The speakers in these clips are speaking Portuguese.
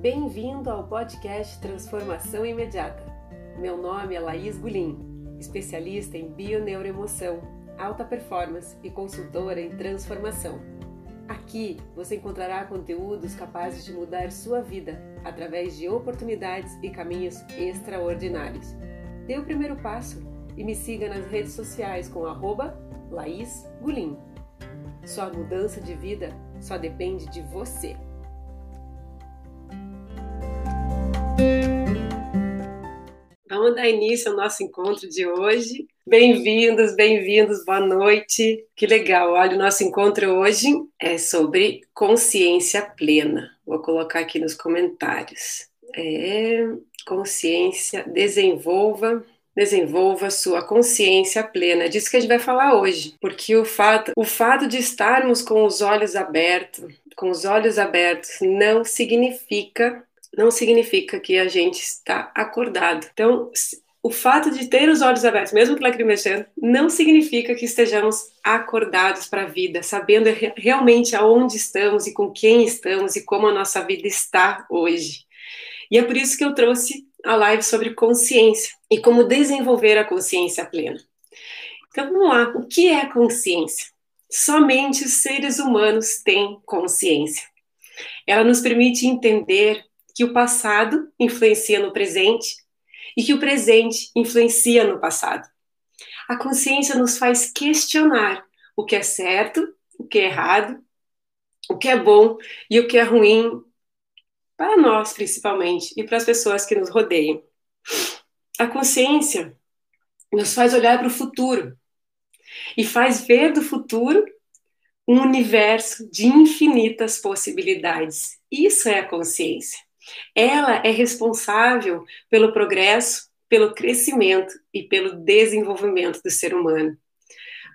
Bem-vindo ao podcast Transformação Imediata. Meu nome é Laís Gulim, especialista em bioneuroemoção, alta performance e consultora em transformação. Aqui você encontrará conteúdos capazes de mudar sua vida através de oportunidades e caminhos extraordinários. Dê o primeiro passo e me siga nas redes sociais com arroba Laís Gulim. Sua mudança de vida só depende de você. Vamos dar início ao nosso encontro de hoje. Bem-vindos, bem-vindos, boa noite. Que legal. Olha, o nosso encontro hoje é sobre consciência plena. Vou colocar aqui nos comentários. É consciência, desenvolva desenvolva sua consciência plena. É disso que a gente vai falar hoje, porque o fato, o fato de estarmos com os olhos abertos, com os olhos abertos, não significa não significa que a gente está acordado. Então, o fato de ter os olhos abertos, mesmo que lacrimejando, não significa que estejamos acordados para a vida, sabendo realmente aonde estamos e com quem estamos e como a nossa vida está hoje. E é por isso que eu trouxe a live sobre consciência e como desenvolver a consciência plena. Então vamos lá, o que é consciência? Somente os seres humanos têm consciência. Ela nos permite entender que o passado influencia no presente e que o presente influencia no passado. A consciência nos faz questionar o que é certo, o que é errado, o que é bom e o que é ruim para nós, principalmente, e para as pessoas que nos rodeiam. A consciência nos faz olhar para o futuro e faz ver do futuro um universo de infinitas possibilidades. Isso é a consciência. Ela é responsável pelo progresso, pelo crescimento e pelo desenvolvimento do ser humano.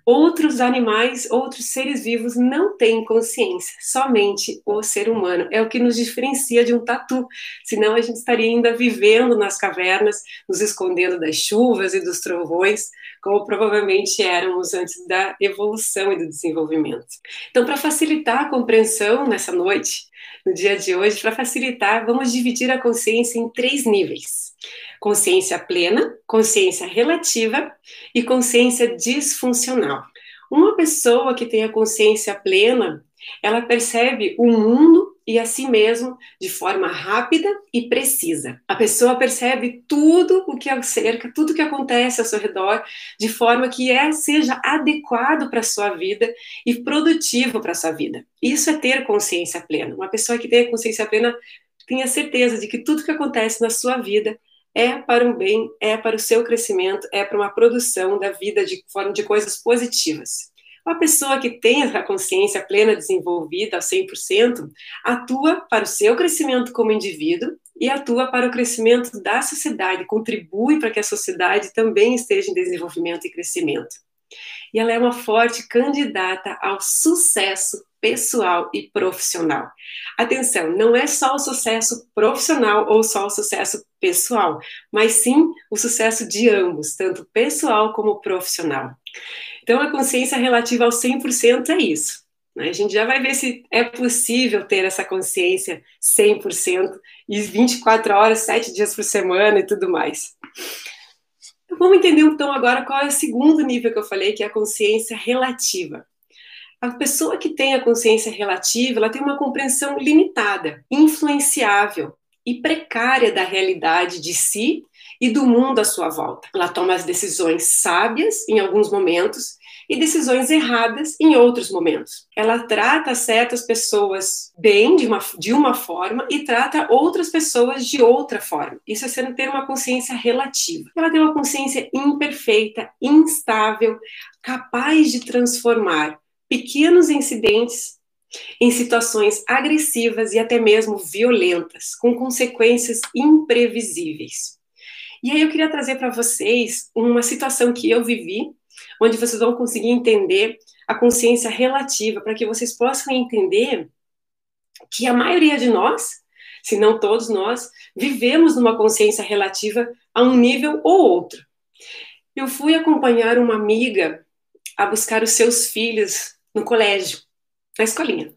Outros animais, outros seres vivos não têm consciência, somente o ser humano. É o que nos diferencia de um tatu, senão a gente estaria ainda vivendo nas cavernas, nos escondendo das chuvas e dos trovões, como provavelmente éramos antes da evolução e do desenvolvimento. Então, para facilitar a compreensão nessa noite, no dia de hoje, para facilitar, vamos dividir a consciência em três níveis consciência plena, consciência relativa e consciência disfuncional. Uma pessoa que tem a consciência plena, ela percebe o mundo e a si mesmo de forma rápida e precisa. A pessoa percebe tudo o que a cerca, tudo o que acontece ao seu redor, de forma que é seja adequado para a sua vida e produtivo para a sua vida. Isso é ter consciência plena. Uma pessoa que tem consciência plena tem a certeza de que tudo que acontece na sua vida é para um bem, é para o seu crescimento, é para uma produção da vida de forma de coisas positivas. Uma pessoa que tem a consciência plena desenvolvida ao 100% atua para o seu crescimento como indivíduo e atua para o crescimento da sociedade, contribui para que a sociedade também esteja em desenvolvimento e crescimento. E ela é uma forte candidata ao sucesso pessoal e profissional. Atenção, não é só o sucesso profissional ou só o sucesso pessoal, mas sim o sucesso de ambos, tanto pessoal como profissional. Então, a consciência relativa ao 100% é isso. Né? A gente já vai ver se é possível ter essa consciência 100% e 24 horas, 7 dias por semana e tudo mais. Então, vamos entender então agora qual é o segundo nível que eu falei, que é a consciência relativa. A pessoa que tem a consciência relativa, ela tem uma compreensão limitada, influenciável e precária da realidade de si e do mundo à sua volta. Ela toma as decisões sábias em alguns momentos e decisões erradas em outros momentos. Ela trata certas pessoas bem de uma, de uma forma e trata outras pessoas de outra forma. Isso é sendo ter uma consciência relativa. Ela tem uma consciência imperfeita, instável, capaz de transformar pequenos incidentes em situações agressivas e até mesmo violentas, com consequências imprevisíveis. E aí eu queria trazer para vocês uma situação que eu vivi, onde vocês vão conseguir entender a consciência relativa, para que vocês possam entender que a maioria de nós, se não todos nós, vivemos numa consciência relativa a um nível ou outro. Eu fui acompanhar uma amiga a buscar os seus filhos no colégio. na escolinha.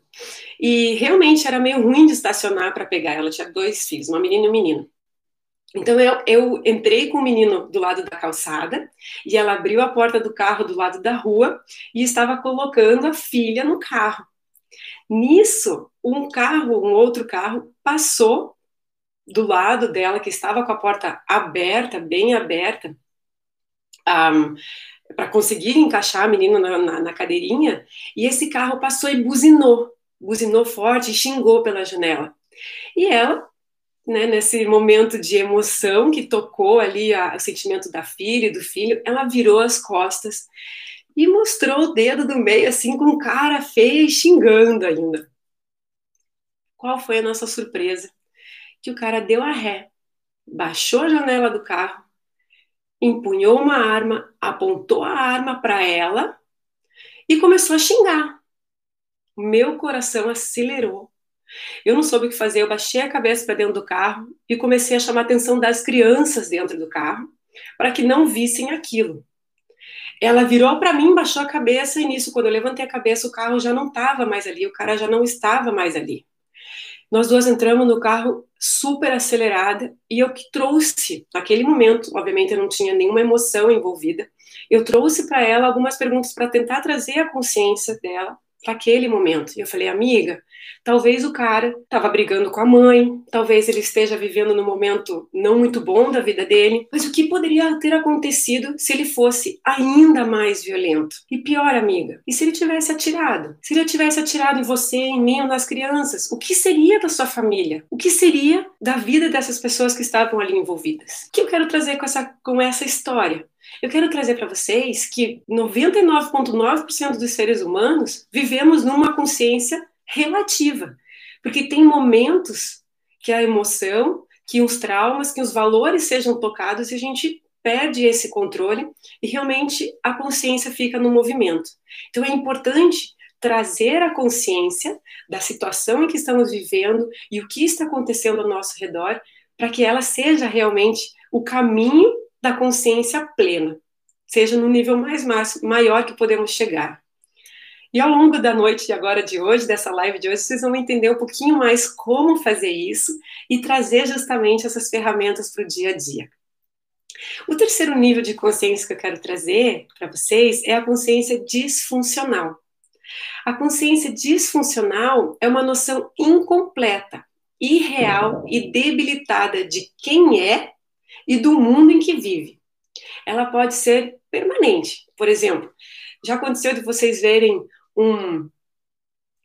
E realmente era meio ruim de estacionar para pegar. Ela tinha dois filhos, uma menina e um menino. Então eu, eu, entrei com o menino do lado da calçada e ela abriu a porta do carro do lado da rua e estava colocando a filha no carro. Nisso, um carro, um outro carro, passou do lado dela, que estava com a porta aberta, bem aberta, um, para conseguir encaixar a menina na, na, na cadeirinha, e esse carro passou e buzinou, buzinou forte e xingou pela janela. E ela né, nesse momento de emoção que tocou ali a, o sentimento da filha e do filho, ela virou as costas e mostrou o dedo do meio, assim, com cara feia e xingando ainda. Qual foi a nossa surpresa? Que o cara deu a ré, baixou a janela do carro, empunhou uma arma, apontou a arma para ela e começou a xingar. Meu coração acelerou eu não soube o que fazer, eu baixei a cabeça para dentro do carro e comecei a chamar a atenção das crianças dentro do carro para que não vissem aquilo. Ela virou para mim, baixou a cabeça e nisso, quando eu levantei a cabeça, o carro já não estava mais ali, o cara já não estava mais ali. Nós duas entramos no carro super acelerada e eu que trouxe, naquele momento, obviamente eu não tinha nenhuma emoção envolvida, eu trouxe para ela algumas perguntas para tentar trazer a consciência dela para aquele momento. E eu falei, amiga, talvez o cara estava brigando com a mãe, talvez ele esteja vivendo num momento não muito bom da vida dele, mas o que poderia ter acontecido se ele fosse ainda mais violento? E pior, amiga, e se ele tivesse atirado? Se ele tivesse atirado em você, em mim ou nas crianças, o que seria da sua família? O que seria da vida dessas pessoas que estavam ali envolvidas? O que eu quero trazer com essa, com essa história? Eu quero trazer para vocês que 99,9% dos seres humanos vivemos numa consciência relativa, porque tem momentos que a emoção, que os traumas, que os valores sejam tocados e a gente perde esse controle e realmente a consciência fica no movimento. Então é importante trazer a consciência da situação em que estamos vivendo e o que está acontecendo ao nosso redor, para que ela seja realmente o caminho da consciência plena, seja no nível mais maior que podemos chegar. E ao longo da noite agora de hoje, dessa live de hoje, vocês vão entender um pouquinho mais como fazer isso e trazer justamente essas ferramentas para o dia a dia. O terceiro nível de consciência que eu quero trazer para vocês é a consciência disfuncional. A consciência disfuncional é uma noção incompleta, irreal e debilitada de quem é e do mundo em que vive. Ela pode ser permanente. Por exemplo, já aconteceu de vocês verem um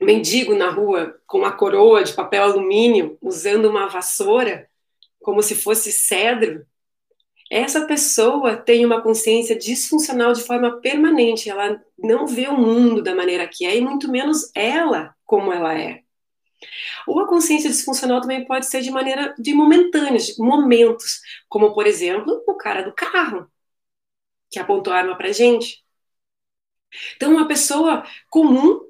mendigo na rua com uma coroa de papel alumínio usando uma vassoura como se fosse cedro? Essa pessoa tem uma consciência disfuncional de forma permanente, ela não vê o mundo da maneira que é e muito menos ela como ela é. Ou a consciência disfuncional também pode ser de maneira de momentâneos, momentos, como por exemplo o cara do carro que apontou a arma para gente. Então, uma pessoa comum,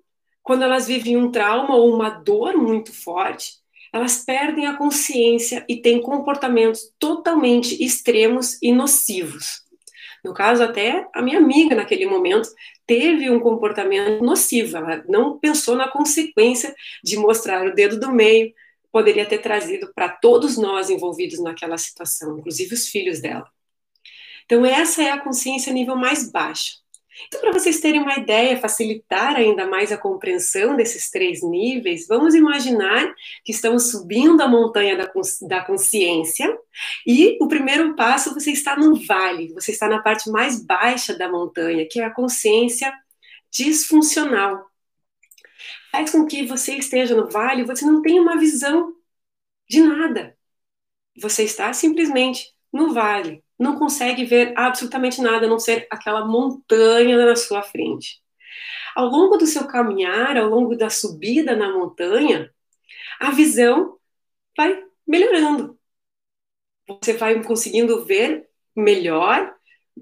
quando elas vivem um trauma ou uma dor muito forte, elas perdem a consciência e têm comportamentos totalmente extremos e nocivos. No caso, até a minha amiga, naquele momento, teve um comportamento nocivo, ela não pensou na consequência de mostrar o dedo do meio, poderia ter trazido para todos nós envolvidos naquela situação, inclusive os filhos dela. Então, essa é a consciência nível mais baixo. Então, para vocês terem uma ideia, facilitar ainda mais a compreensão desses três níveis, vamos imaginar que estamos subindo a montanha da, da consciência e o primeiro passo você está no vale, você está na parte mais baixa da montanha, que é a consciência disfuncional. Faz com que você esteja no vale, você não tenha uma visão de nada. Você está simplesmente no vale, não consegue ver absolutamente nada, a não ser aquela montanha na sua frente. Ao longo do seu caminhar, ao longo da subida na montanha, a visão vai melhorando. Você vai conseguindo ver melhor,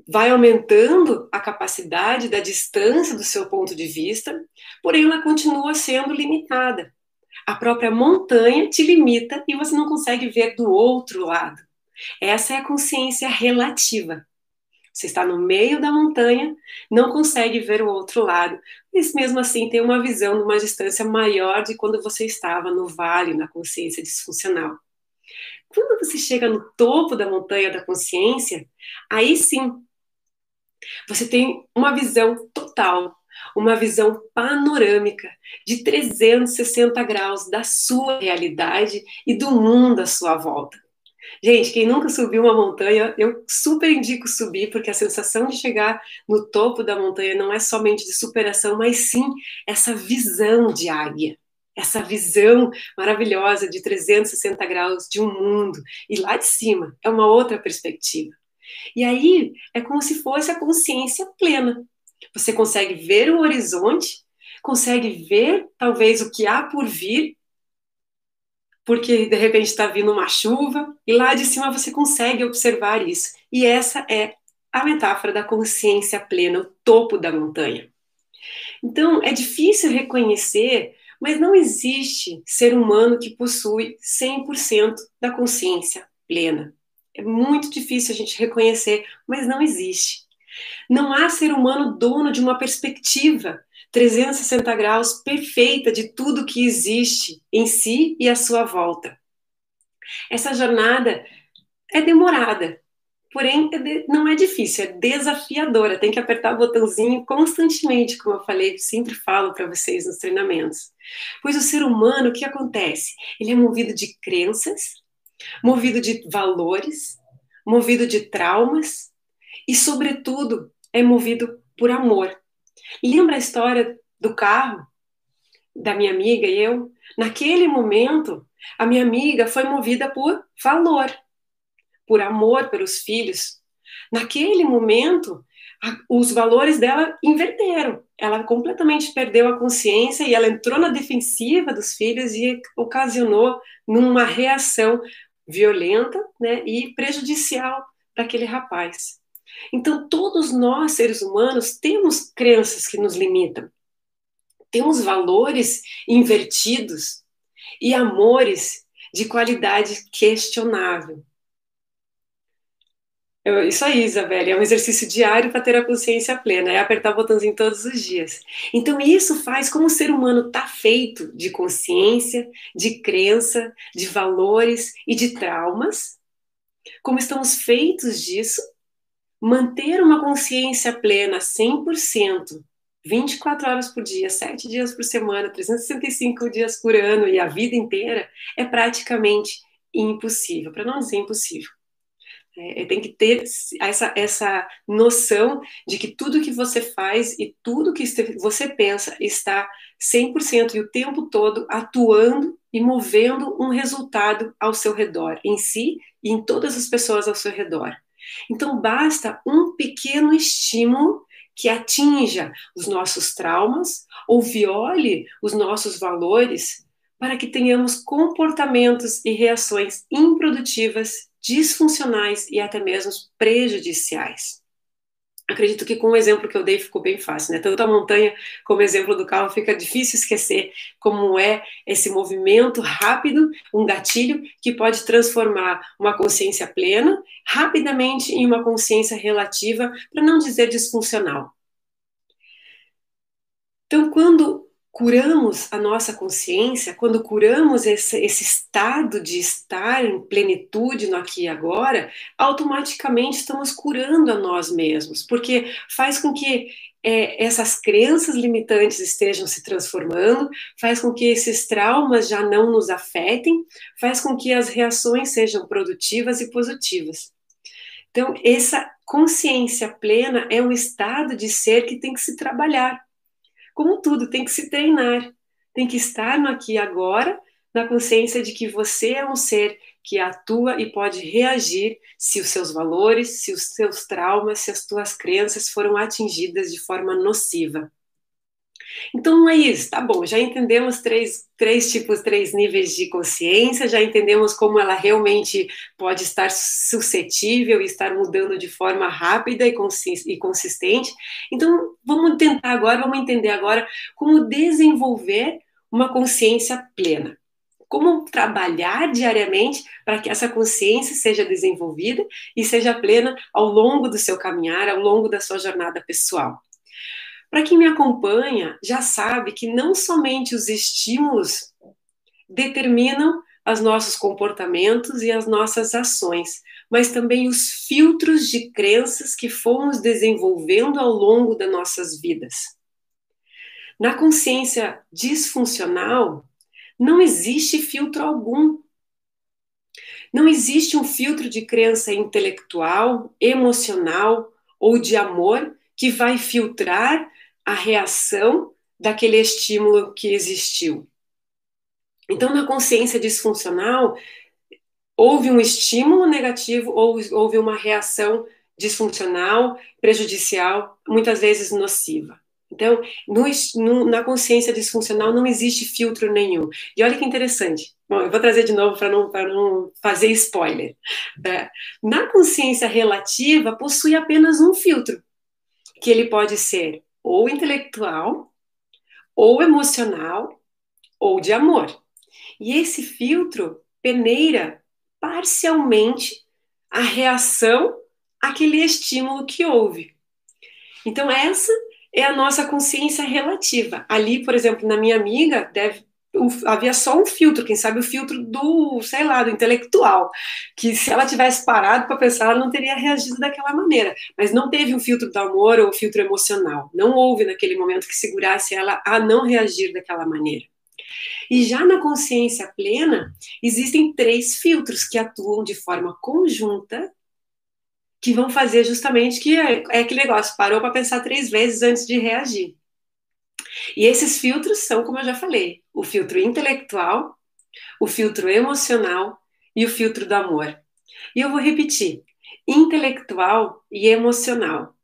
vai aumentando a capacidade da distância do seu ponto de vista, porém ela continua sendo limitada. A própria montanha te limita e você não consegue ver do outro lado. Essa é a consciência relativa. Você está no meio da montanha, não consegue ver o outro lado, mas mesmo assim tem uma visão de uma distância maior de quando você estava no vale, na consciência disfuncional. Quando você chega no topo da montanha da consciência, aí sim você tem uma visão total, uma visão panorâmica de 360 graus da sua realidade e do mundo à sua volta. Gente, quem nunca subiu uma montanha, eu super indico subir, porque a sensação de chegar no topo da montanha não é somente de superação, mas sim essa visão de águia, essa visão maravilhosa de 360 graus de um mundo. E lá de cima é uma outra perspectiva. E aí é como se fosse a consciência plena. Você consegue ver o horizonte, consegue ver talvez o que há por vir porque de repente está vindo uma chuva e lá de cima você consegue observar isso. E essa é a metáfora da consciência plena, o topo da montanha. Então, é difícil reconhecer, mas não existe ser humano que possui 100% da consciência plena. É muito difícil a gente reconhecer, mas não existe. Não há ser humano dono de uma perspectiva 360 graus perfeita de tudo que existe em si e à sua volta. Essa jornada é demorada, porém é não é difícil, é desafiadora. Tem que apertar o botãozinho constantemente, como eu falei, sempre falo para vocês nos treinamentos. Pois o ser humano, o que acontece? Ele é movido de crenças, movido de valores, movido de traumas e, sobretudo, é movido por amor. Lembra a história do carro da minha amiga e eu? Naquele momento, a minha amiga foi movida por valor, por amor pelos filhos. Naquele momento, os valores dela inverteram. Ela completamente perdeu a consciência e ela entrou na defensiva dos filhos e ocasionou numa reação violenta né, e prejudicial para aquele rapaz. Então, todos nós, seres humanos, temos crenças que nos limitam. Temos valores invertidos e amores de qualidade questionável. Eu, isso aí, Isabelle, é um exercício diário para ter a consciência plena, é apertar o botãozinho todos os dias. Então, isso faz como o ser humano está feito de consciência, de crença, de valores e de traumas. Como estamos feitos disso, manter uma consciência plena 100%, 24 horas por dia, 7 dias por semana, 365 dias por ano e a vida inteira é praticamente impossível, para não dizer impossível. É, é, tem que ter essa, essa noção de que tudo que você faz e tudo que você pensa está 100% e o tempo todo atuando e movendo um resultado ao seu redor, em si e em todas as pessoas ao seu redor. Então, basta um pequeno estímulo que atinja os nossos traumas ou viole os nossos valores para que tenhamos comportamentos e reações improdutivas, disfuncionais e até mesmo prejudiciais acredito que com o exemplo que eu dei ficou bem fácil, né? Tanto a montanha como o exemplo do carro fica difícil esquecer como é esse movimento rápido, um gatilho que pode transformar uma consciência plena rapidamente em uma consciência relativa, para não dizer disfuncional. Então, quando curamos a nossa consciência, quando curamos esse, esse, estado de estar em plenitude no aqui e agora, automaticamente estamos curando a nós mesmos, porque faz com que é, essas crenças limitantes estejam se transformando, faz com que esses traumas já não nos afetem, faz com que as reações sejam produtivas e positivas. Então, essa consciência plena é um estado de ser que tem que se trabalhar como tudo, tem que se treinar, tem que estar no aqui e agora, na consciência de que você é um ser que atua e pode reagir se os seus valores, se os seus traumas, se as tuas crenças foram atingidas de forma nociva. Então é isso, tá bom, já entendemos três, três tipos, três níveis de consciência, já entendemos como ela realmente pode estar suscetível e estar mudando de forma rápida e consistente. Então vamos tentar agora, vamos entender agora como desenvolver uma consciência plena. como trabalhar diariamente para que essa consciência seja desenvolvida e seja plena ao longo do seu caminhar, ao longo da sua jornada pessoal. Para quem me acompanha, já sabe que não somente os estímulos determinam os nossos comportamentos e as nossas ações, mas também os filtros de crenças que fomos desenvolvendo ao longo das nossas vidas. Na consciência disfuncional, não existe filtro algum. Não existe um filtro de crença intelectual, emocional ou de amor que vai filtrar a reação daquele estímulo que existiu. Então, na consciência disfuncional, houve um estímulo negativo ou houve uma reação disfuncional, prejudicial, muitas vezes nociva. Então, no, no, na consciência disfuncional não existe filtro nenhum. E olha que interessante. Bom, eu vou trazer de novo para não, não fazer spoiler. É, na consciência relativa, possui apenas um filtro, que ele pode ser ou intelectual, ou emocional, ou de amor. E esse filtro peneira parcialmente a reação àquele estímulo que houve. Então, essa é a nossa consciência relativa. Ali, por exemplo, na minha amiga, deve havia só um filtro, quem sabe o filtro do, sei lá, do intelectual, que se ela tivesse parado para pensar, ela não teria reagido daquela maneira. Mas não teve um filtro do amor ou filtro emocional. Não houve naquele momento que segurasse ela a não reagir daquela maneira. E já na consciência plena, existem três filtros que atuam de forma conjunta que vão fazer justamente que é, é aquele negócio, parou para pensar três vezes antes de reagir. E esses filtros são, como eu já falei, o filtro intelectual, o filtro emocional e o filtro do amor. E eu vou repetir: intelectual e emocional.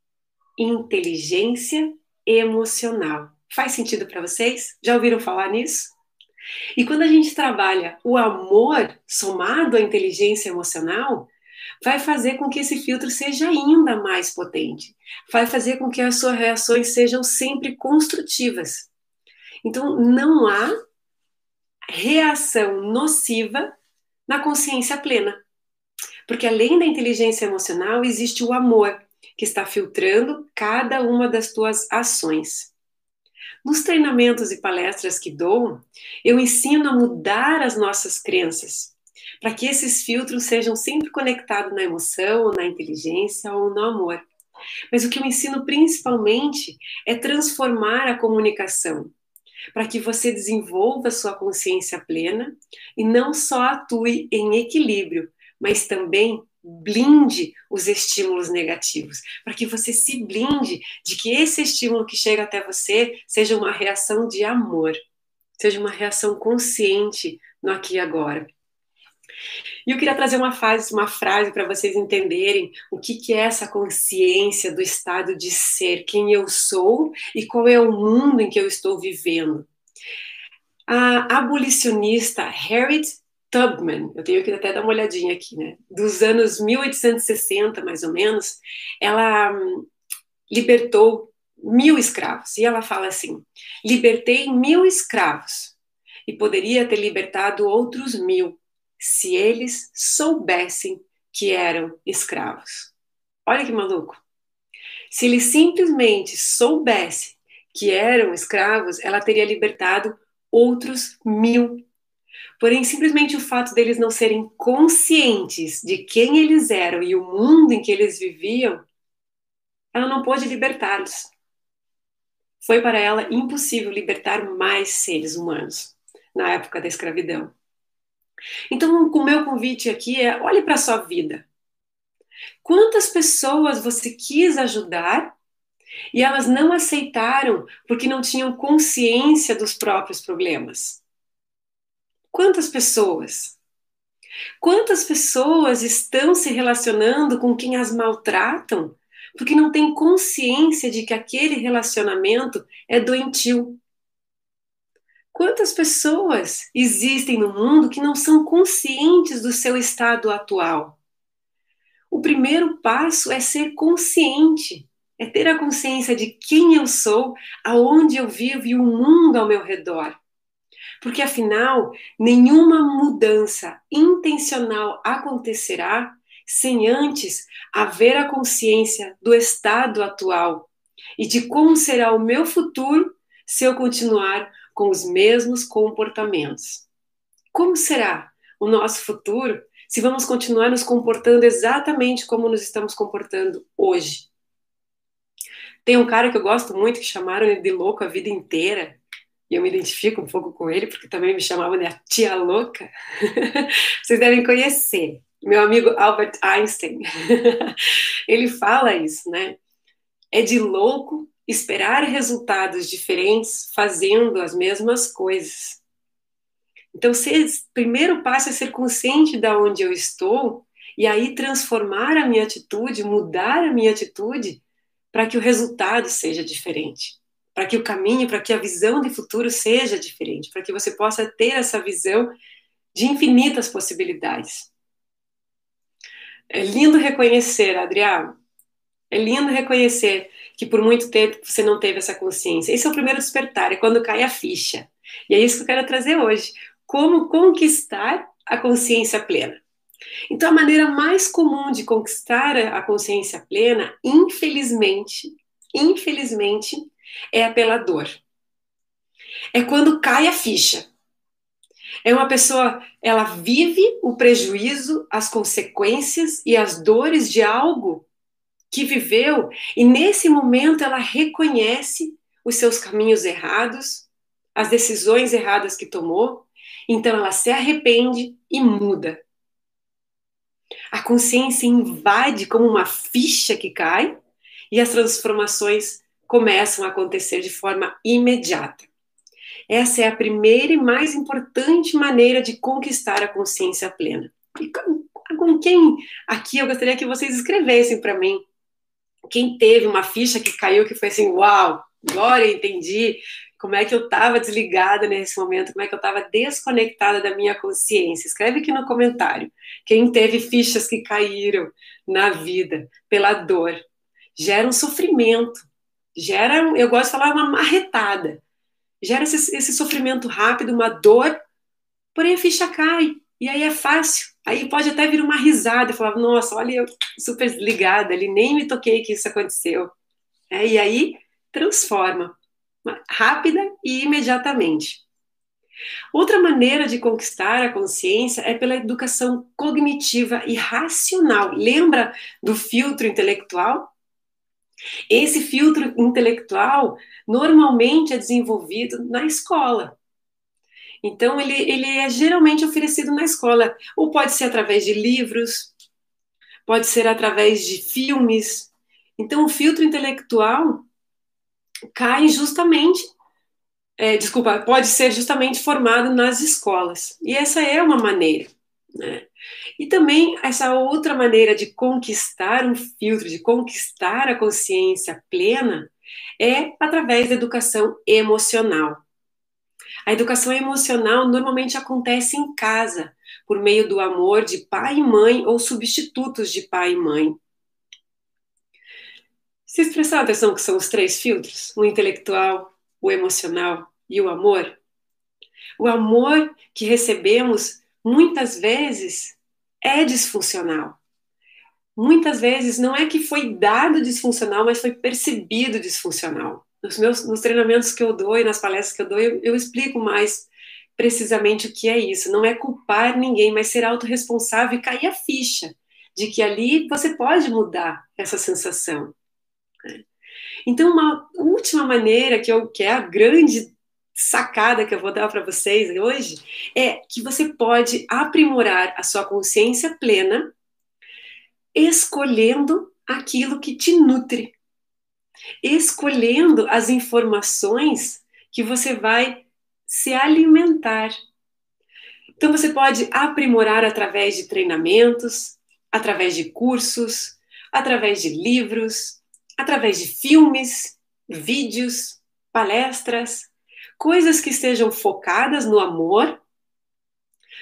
Inteligência emocional. Faz sentido para vocês? Já ouviram falar nisso? E quando a gente trabalha o amor somado à inteligência emocional, vai fazer com que esse filtro seja ainda mais potente, vai fazer com que as suas reações sejam sempre construtivas. Então, não há reação nociva na consciência plena. Porque além da inteligência emocional, existe o amor, que está filtrando cada uma das tuas ações. Nos treinamentos e palestras que dou, eu ensino a mudar as nossas crenças, para que esses filtros sejam sempre conectados na emoção, na inteligência ou no amor. Mas o que eu ensino principalmente é transformar a comunicação, para que você desenvolva sua consciência plena e não só atue em equilíbrio, mas também blinde os estímulos negativos, para que você se blinde de que esse estímulo que chega até você seja uma reação de amor, seja uma reação consciente no aqui e agora. E eu queria trazer uma frase, uma frase para vocês entenderem o que, que é essa consciência do estado de ser, quem eu sou e qual é o mundo em que eu estou vivendo. A abolicionista Harriet Tubman, eu tenho que até dar uma olhadinha aqui, né? Dos anos 1860, mais ou menos, ela hum, libertou mil escravos. E ela fala assim: libertei mil escravos e poderia ter libertado outros mil se eles soubessem que eram escravos. Olha que maluco. Se eles simplesmente soubessem que eram escravos, ela teria libertado outros mil. Porém, simplesmente o fato deles não serem conscientes de quem eles eram e o mundo em que eles viviam, ela não pôde libertá-los. Foi para ela impossível libertar mais seres humanos na época da escravidão. Então, o meu convite aqui é: olhe para a sua vida. Quantas pessoas você quis ajudar e elas não aceitaram porque não tinham consciência dos próprios problemas? Quantas pessoas? Quantas pessoas estão se relacionando com quem as maltratam porque não têm consciência de que aquele relacionamento é doentio? Quantas pessoas existem no mundo que não são conscientes do seu estado atual? O primeiro passo é ser consciente, é ter a consciência de quem eu sou, aonde eu vivo e o mundo ao meu redor. Porque afinal, nenhuma mudança intencional acontecerá sem antes haver a consciência do estado atual e de como será o meu futuro se eu continuar com os mesmos comportamentos. Como será o nosso futuro se vamos continuar nos comportando exatamente como nos estamos comportando hoje? Tem um cara que eu gosto muito que chamaram ele de louco a vida inteira, e eu me identifico um pouco com ele, porque também me chamavam de a tia louca. Vocês devem conhecer meu amigo Albert Einstein, ele fala isso, né? É de louco esperar resultados diferentes fazendo as mesmas coisas. Então, ser, primeiro passo é ser consciente de onde eu estou e aí transformar a minha atitude, mudar a minha atitude para que o resultado seja diferente, para que o caminho, para que a visão de futuro seja diferente, para que você possa ter essa visão de infinitas possibilidades. É lindo reconhecer, Adriano. É lindo reconhecer que por muito tempo você não teve essa consciência. Esse é o primeiro despertar, é quando cai a ficha. E é isso que eu quero trazer hoje. Como conquistar a consciência plena. Então, a maneira mais comum de conquistar a consciência plena, infelizmente, infelizmente, é pela dor. É quando cai a ficha. É uma pessoa, ela vive o prejuízo, as consequências e as dores de algo que viveu, e nesse momento ela reconhece os seus caminhos errados, as decisões erradas que tomou, então ela se arrepende e muda. A consciência invade como uma ficha que cai e as transformações começam a acontecer de forma imediata. Essa é a primeira e mais importante maneira de conquistar a consciência plena. E com quem aqui eu gostaria que vocês escrevessem para mim? Quem teve uma ficha que caiu que foi assim, uau, agora entendi como é que eu estava desligada nesse momento, como é que eu estava desconectada da minha consciência. Escreve aqui no comentário. Quem teve fichas que caíram na vida pela dor. Gera um sofrimento, gera, eu gosto de falar, uma marretada gera esse, esse sofrimento rápido, uma dor, porém a ficha cai. E aí é fácil. Aí pode até vir uma risada e falar: Nossa, olha, eu super ligada ali, nem me toquei que isso aconteceu. É, e aí transforma, rápida e imediatamente. Outra maneira de conquistar a consciência é pela educação cognitiva e racional. Lembra do filtro intelectual? Esse filtro intelectual normalmente é desenvolvido na escola. Então, ele, ele é geralmente oferecido na escola, ou pode ser através de livros, pode ser através de filmes. Então, o filtro intelectual cai justamente, é, desculpa, pode ser justamente formado nas escolas. E essa é uma maneira. Né? E também essa outra maneira de conquistar um filtro, de conquistar a consciência plena, é através da educação emocional. A educação emocional normalmente acontece em casa, por meio do amor de pai e mãe ou substitutos de pai e mãe. Vocês prestaram atenção que são os três filtros? O intelectual, o emocional e o amor? O amor que recebemos muitas vezes é disfuncional. Muitas vezes não é que foi dado disfuncional, mas foi percebido disfuncional. Nos meus nos treinamentos que eu dou e nas palestras que eu dou, eu, eu explico mais precisamente o que é isso. Não é culpar ninguém, mas ser autorresponsável e cair a ficha de que ali você pode mudar essa sensação. Né? Então, uma última maneira que, eu, que é a grande sacada que eu vou dar para vocês hoje é que você pode aprimorar a sua consciência plena escolhendo aquilo que te nutre, escolhendo as informações que você vai se alimentar. Então você pode aprimorar através de treinamentos, através de cursos, através de livros, através de filmes, vídeos, palestras, coisas que estejam focadas no amor,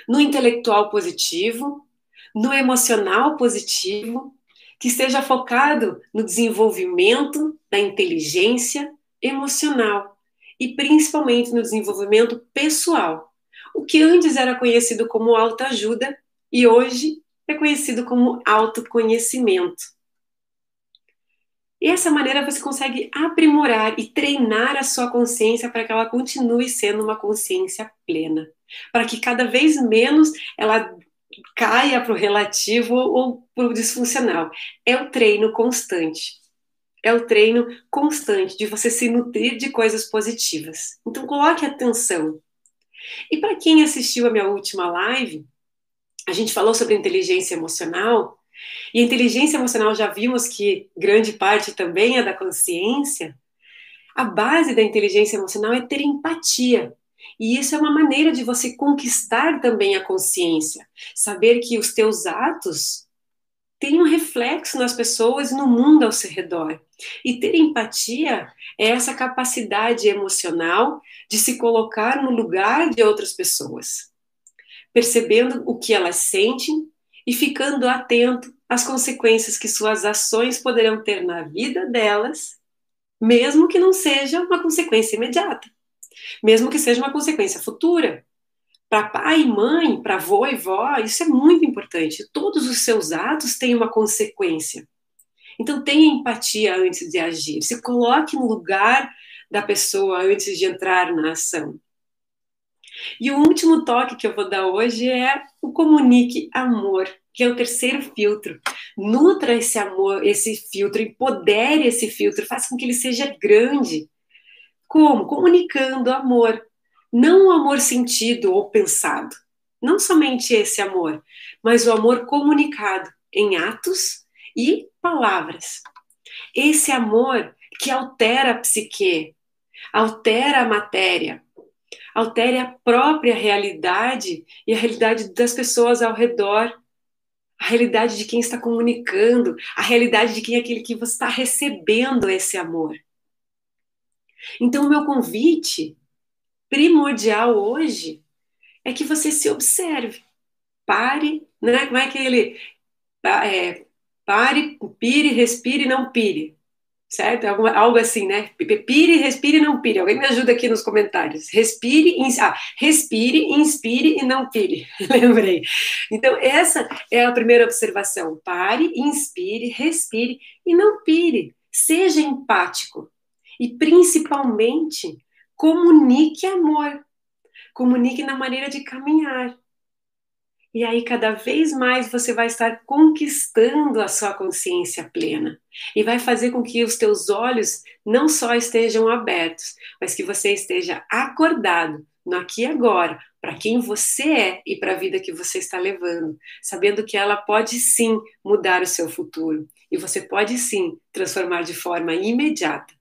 no intelectual positivo, no emocional positivo, que esteja focado no desenvolvimento da inteligência emocional e principalmente no desenvolvimento pessoal, o que antes era conhecido como autoajuda e hoje é conhecido como autoconhecimento. E dessa maneira você consegue aprimorar e treinar a sua consciência para que ela continue sendo uma consciência plena, para que cada vez menos ela caia para o relativo ou para o disfuncional. É o treino constante. É o treino constante de você se nutrir de coisas positivas. Então coloque atenção. E para quem assistiu a minha última live, a gente falou sobre inteligência emocional e inteligência emocional já vimos que grande parte também é da consciência. A base da inteligência emocional é ter empatia. E isso é uma maneira de você conquistar também a consciência, saber que os teus atos têm um reflexo nas pessoas e no mundo ao seu redor. E ter empatia é essa capacidade emocional de se colocar no lugar de outras pessoas, percebendo o que elas sentem e ficando atento às consequências que suas ações poderão ter na vida delas, mesmo que não seja uma consequência imediata, mesmo que seja uma consequência futura. Para pai e mãe, para avô e vó, isso é muito importante. Todos os seus atos têm uma consequência. Então tenha empatia antes de agir. Se coloque no lugar da pessoa antes de entrar na ação. E o último toque que eu vou dar hoje é o comunique amor, que é o terceiro filtro. Nutra esse amor, esse filtro, empodere esse filtro, faça com que ele seja grande. Como? Comunicando amor. Não o amor sentido ou pensado. Não somente esse amor, mas o amor comunicado em atos e palavras. Esse amor que altera a psique, altera a matéria, altere a própria realidade e a realidade das pessoas ao redor, a realidade de quem está comunicando, a realidade de quem é aquele que você está recebendo esse amor. Então, o meu convite primordial hoje é que você se observe. Pare, né? Como é que ele. É, pare, pire, respire, não pire certo? Algo, algo assim, né? Pire, respire, não pire. Alguém me ajuda aqui nos comentários. Respire, ins... ah, respire, inspire e não pire. Lembrei. Então, essa é a primeira observação. Pare, inspire, respire e não pire. Seja empático. E, principalmente, comunique amor. Comunique na maneira de caminhar. E aí, cada vez mais você vai estar conquistando a sua consciência plena. E vai fazer com que os teus olhos não só estejam abertos, mas que você esteja acordado no aqui e agora, para quem você é e para a vida que você está levando, sabendo que ela pode sim mudar o seu futuro. E você pode sim transformar de forma imediata,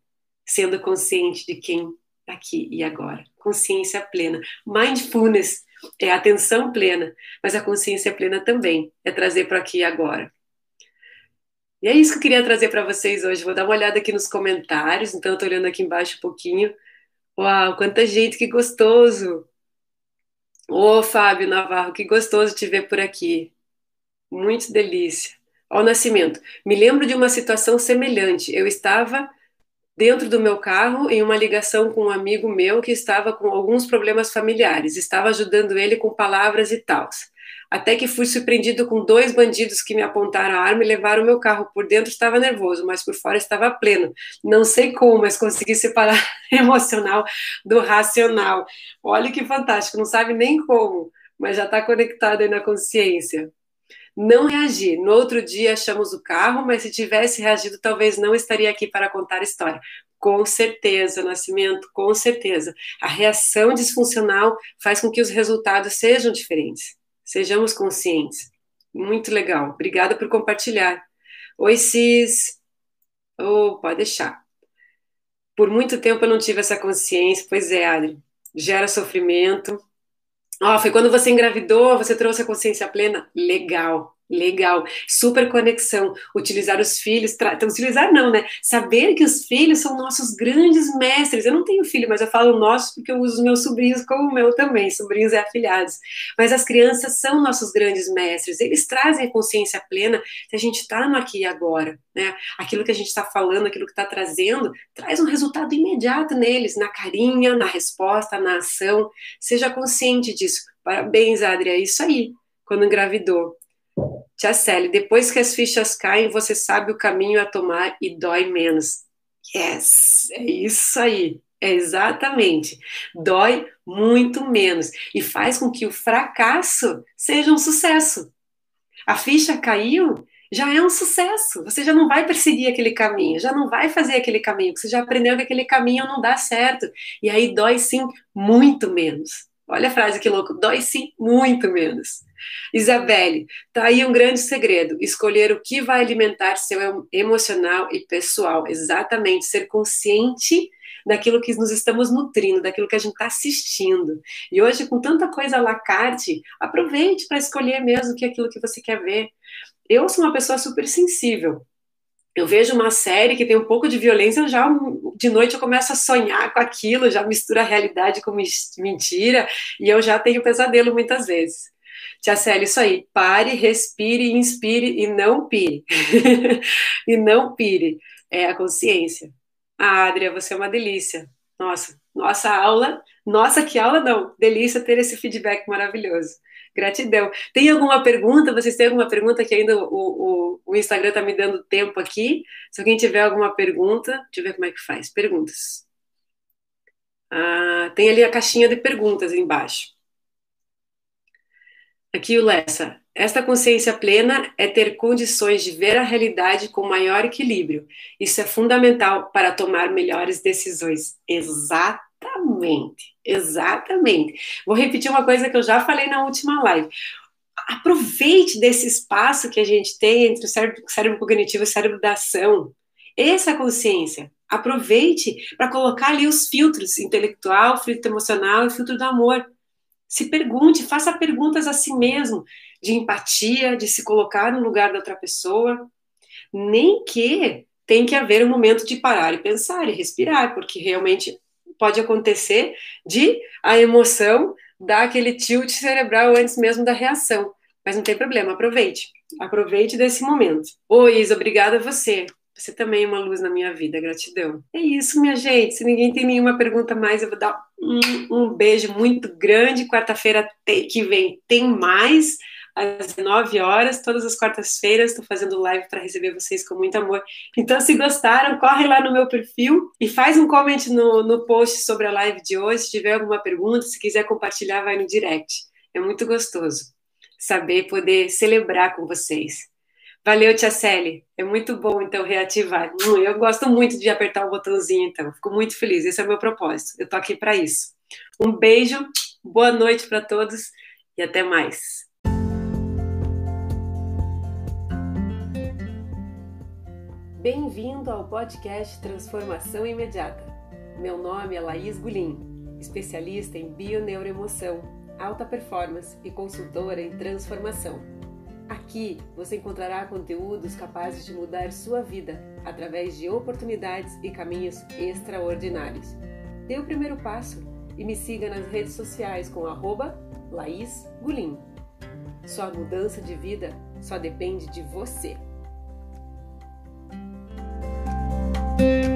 sendo consciente de quem aqui e agora. Consciência plena. Mindfulness é atenção plena, mas a consciência plena também é trazer para aqui e agora. E é isso que eu queria trazer para vocês hoje. Vou dar uma olhada aqui nos comentários, então eu estou olhando aqui embaixo um pouquinho. Uau, quanta gente, que gostoso! Ô, Fábio Navarro, que gostoso te ver por aqui. Muito delícia. Ao nascimento. Me lembro de uma situação semelhante. Eu estava dentro do meu carro em uma ligação com um amigo meu que estava com alguns problemas familiares. Estava ajudando ele com palavras e tal. Até que fui surpreendido com dois bandidos que me apontaram a arma e levaram meu carro. Por dentro estava nervoso, mas por fora estava pleno. Não sei como, mas consegui separar emocional do racional. Olha que fantástico, não sabe nem como, mas já está conectado aí na consciência não reagir. No outro dia achamos o carro, mas se tivesse reagido, talvez não estaria aqui para contar a história. Com certeza, Nascimento, com certeza. A reação disfuncional faz com que os resultados sejam diferentes. Sejamos conscientes. Muito legal. Obrigada por compartilhar. Oi, Cis. Oh, pode deixar. Por muito tempo eu não tive essa consciência. Pois é, Adri. Gera sofrimento, Ó, oh, foi quando você engravidou, você trouxe a consciência plena? Legal, Legal, super conexão, utilizar os filhos, então, utilizar não, né? Saber que os filhos são nossos grandes mestres. Eu não tenho filho, mas eu falo nossos porque eu uso meus sobrinhos como o meu também, sobrinhos e afilhados. Mas as crianças são nossos grandes mestres, eles trazem a consciência plena se a gente está no aqui e agora, né? Aquilo que a gente está falando, aquilo que está trazendo, traz um resultado imediato neles, na carinha, na resposta, na ação. Seja consciente disso. Parabéns, Adri, é isso aí, quando engravidou Tia Célia, depois que as fichas caem, você sabe o caminho a tomar e dói menos. Yes, é isso aí. É exatamente. Dói muito menos e faz com que o fracasso seja um sucesso. A ficha caiu, já é um sucesso. Você já não vai perseguir aquele caminho, já não vai fazer aquele caminho, você já aprendeu que aquele caminho não dá certo. E aí dói sim muito menos. Olha a frase que louco, dói sim muito menos. Isabelle, tá aí um grande segredo: escolher o que vai alimentar seu emocional e pessoal. Exatamente, ser consciente daquilo que nos estamos nutrindo, daquilo que a gente está assistindo. E hoje, com tanta coisa à la carte, aproveite para escolher mesmo que é aquilo que você quer ver. Eu sou uma pessoa super sensível eu vejo uma série que tem um pouco de violência, já de noite eu começo a sonhar com aquilo, já mistura a realidade com mentira, e eu já tenho pesadelo muitas vezes. Tia Célia, isso aí, pare, respire, inspire e não pire. e não pire. É a consciência. Ah, Adria, você é uma delícia. Nossa, nossa aula, nossa, que aula não, delícia ter esse feedback maravilhoso. Gratidão. Tem alguma pergunta? Vocês têm alguma pergunta que ainda o, o, o Instagram está me dando tempo aqui? Se alguém tiver alguma pergunta, deixa eu ver como é que faz. Perguntas. Ah, tem ali a caixinha de perguntas embaixo. Aqui o Lessa. Esta consciência plena é ter condições de ver a realidade com maior equilíbrio. Isso é fundamental para tomar melhores decisões. Exato Exatamente, exatamente. Vou repetir uma coisa que eu já falei na última live. Aproveite desse espaço que a gente tem entre o cérebro, cérebro cognitivo e o cérebro da ação. Essa é consciência. Aproveite para colocar ali os filtros intelectual, filtro emocional e filtro do amor. Se pergunte, faça perguntas a si mesmo, de empatia, de se colocar no lugar da outra pessoa. Nem que tem que haver um momento de parar e pensar e respirar, porque realmente pode acontecer de a emoção dar aquele tilt cerebral antes mesmo da reação. Mas não tem problema, aproveite. Aproveite desse momento. Oi, Isa, obrigada a você. Você também é uma luz na minha vida, gratidão. É isso, minha gente. Se ninguém tem nenhuma pergunta mais, eu vou dar um, um beijo muito grande. Quarta-feira que vem tem mais às 19 horas, todas as quartas-feiras, estou fazendo live para receber vocês com muito amor. Então, se gostaram, corre lá no meu perfil e faz um comment no, no post sobre a live de hoje. Se tiver alguma pergunta, se quiser compartilhar, vai no direct. É muito gostoso saber poder celebrar com vocês. Valeu, Tia Celi. É muito bom, então, reativar. Hum, eu gosto muito de apertar o botãozinho, então. Fico muito feliz. Esse é o meu propósito. Eu tô aqui para isso. Um beijo, boa noite para todos e até mais. Bem-vindo ao podcast Transformação Imediata. Meu nome é Laís Gulim, especialista em bioneuroemoção, alta performance e consultora em transformação. Aqui você encontrará conteúdos capazes de mudar sua vida através de oportunidades e caminhos extraordinários. Dê o primeiro passo e me siga nas redes sociais com arroba Laís Gulim. Sua mudança de vida só depende de você. Bye.